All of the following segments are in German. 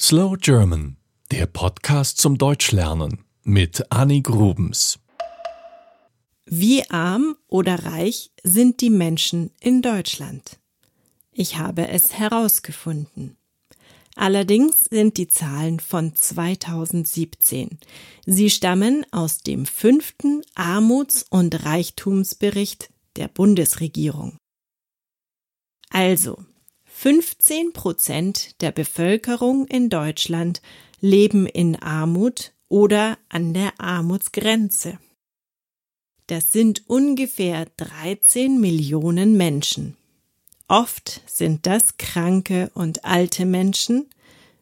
Slow German, der Podcast zum Deutschlernen mit Annie Grubens. Wie arm oder reich sind die Menschen in Deutschland? Ich habe es herausgefunden. Allerdings sind die Zahlen von 2017. Sie stammen aus dem fünften Armuts- und Reichtumsbericht der Bundesregierung. Also, 15 Prozent der Bevölkerung in Deutschland leben in Armut oder an der Armutsgrenze. Das sind ungefähr 13 Millionen Menschen. Oft sind das kranke und alte Menschen,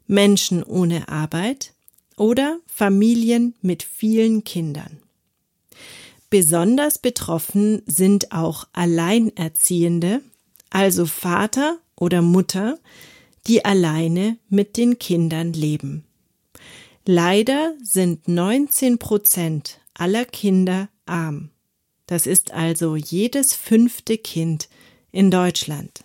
Menschen ohne Arbeit oder Familien mit vielen Kindern. Besonders betroffen sind auch Alleinerziehende, also Vater oder Mutter, die alleine mit den Kindern leben. Leider sind 19 Prozent aller Kinder arm. Das ist also jedes fünfte Kind in Deutschland.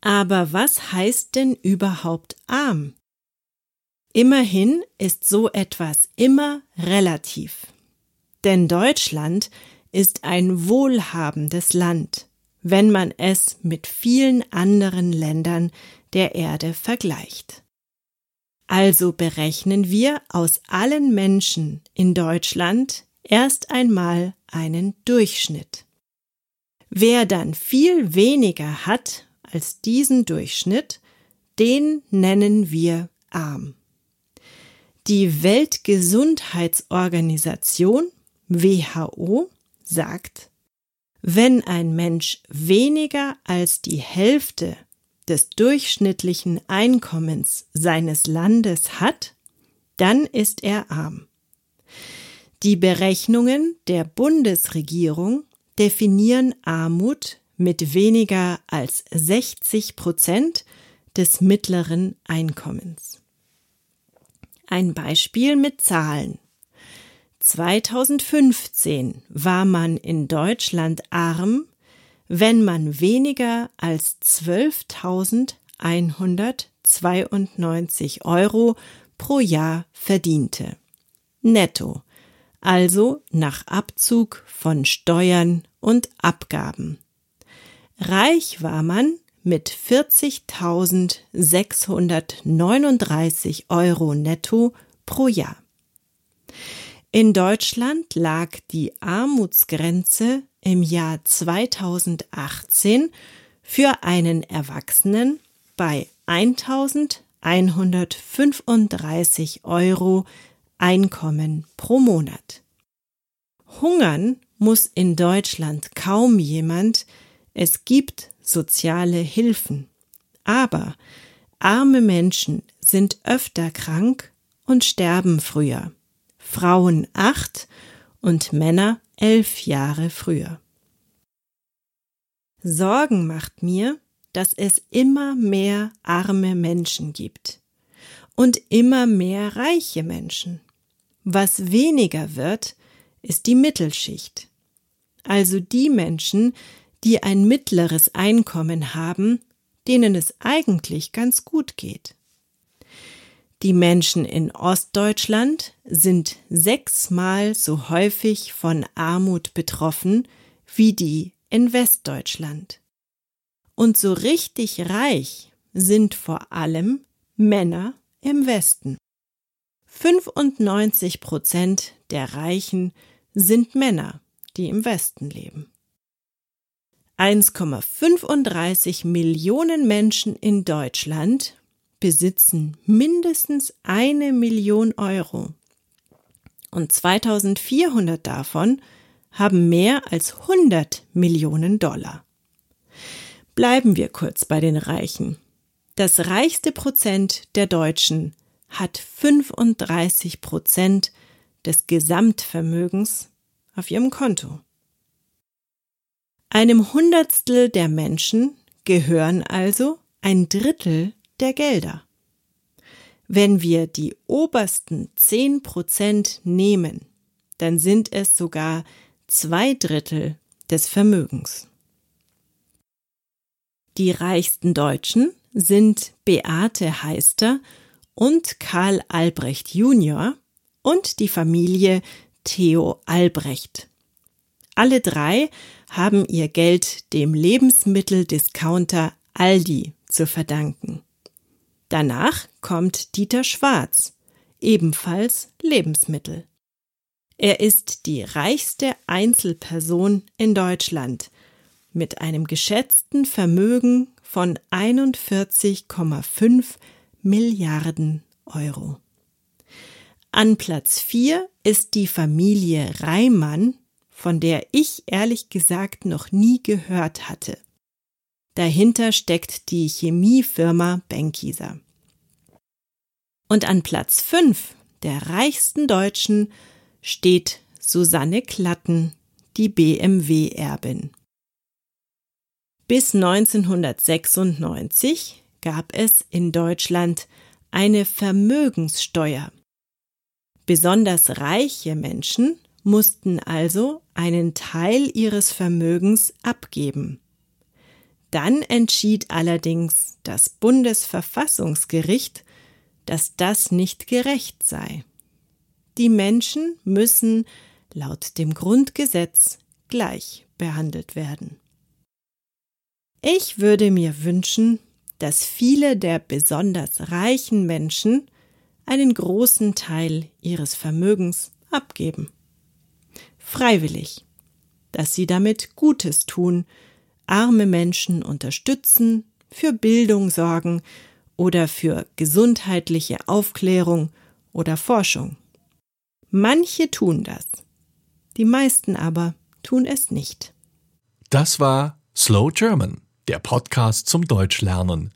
Aber was heißt denn überhaupt arm? Immerhin ist so etwas immer relativ. Denn Deutschland ist ein wohlhabendes Land wenn man es mit vielen anderen Ländern der Erde vergleicht. Also berechnen wir aus allen Menschen in Deutschland erst einmal einen Durchschnitt. Wer dann viel weniger hat als diesen Durchschnitt, den nennen wir arm. Die Weltgesundheitsorganisation WHO sagt, wenn ein Mensch weniger als die Hälfte des durchschnittlichen Einkommens seines Landes hat, dann ist er arm. Die Berechnungen der Bundesregierung definieren Armut mit weniger als 60 Prozent des mittleren Einkommens. Ein Beispiel mit Zahlen. 2015 war man in Deutschland arm, wenn man weniger als 12.192 Euro pro Jahr verdiente. Netto, also nach Abzug von Steuern und Abgaben. Reich war man mit 40.639 Euro netto pro Jahr. In Deutschland lag die Armutsgrenze im Jahr 2018 für einen Erwachsenen bei 1135 Euro Einkommen pro Monat. Hungern muss in Deutschland kaum jemand, es gibt soziale Hilfen. Aber arme Menschen sind öfter krank und sterben früher. Frauen acht und Männer elf Jahre früher. Sorgen macht mir, dass es immer mehr arme Menschen gibt und immer mehr reiche Menschen. Was weniger wird, ist die Mittelschicht. Also die Menschen, die ein mittleres Einkommen haben, denen es eigentlich ganz gut geht. Die Menschen in Ostdeutschland sind sechsmal so häufig von Armut betroffen wie die in Westdeutschland. Und so richtig reich sind vor allem Männer im Westen. 95 Prozent der Reichen sind Männer, die im Westen leben. 1,35 Millionen Menschen in Deutschland besitzen mindestens eine Million Euro. Und 2400 davon haben mehr als 100 Millionen Dollar. Bleiben wir kurz bei den Reichen. Das reichste Prozent der Deutschen hat 35 Prozent des Gesamtvermögens auf ihrem Konto. Einem Hundertstel der Menschen gehören also ein Drittel der Gelder. Wenn wir die obersten zehn Prozent nehmen, dann sind es sogar zwei Drittel des Vermögens. Die reichsten Deutschen sind Beate Heister und Karl Albrecht Junior und die Familie Theo Albrecht. Alle drei haben ihr Geld dem Lebensmitteldiscounter Aldi zu verdanken. Danach kommt Dieter Schwarz, ebenfalls Lebensmittel. Er ist die reichste Einzelperson in Deutschland mit einem geschätzten Vermögen von 41,5 Milliarden Euro. An Platz 4 ist die Familie Reimann, von der ich ehrlich gesagt noch nie gehört hatte. Dahinter steckt die Chemiefirma Benckiser. Und an Platz 5 der reichsten Deutschen steht Susanne Klatten, die BMW-Erbin. Bis 1996 gab es in Deutschland eine Vermögenssteuer. Besonders reiche Menschen mussten also einen Teil ihres Vermögens abgeben. Dann entschied allerdings das Bundesverfassungsgericht, dass das nicht gerecht sei. Die Menschen müssen laut dem Grundgesetz gleich behandelt werden. Ich würde mir wünschen, dass viele der besonders reichen Menschen einen großen Teil ihres Vermögens abgeben. Freiwillig, dass sie damit Gutes tun, arme Menschen unterstützen, für Bildung sorgen oder für gesundheitliche Aufklärung oder Forschung. Manche tun das, die meisten aber tun es nicht. Das war Slow German, der Podcast zum Deutschlernen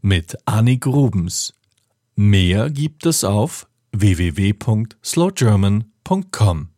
mit Annie Grubens. Mehr gibt es auf www.slowgerman.com.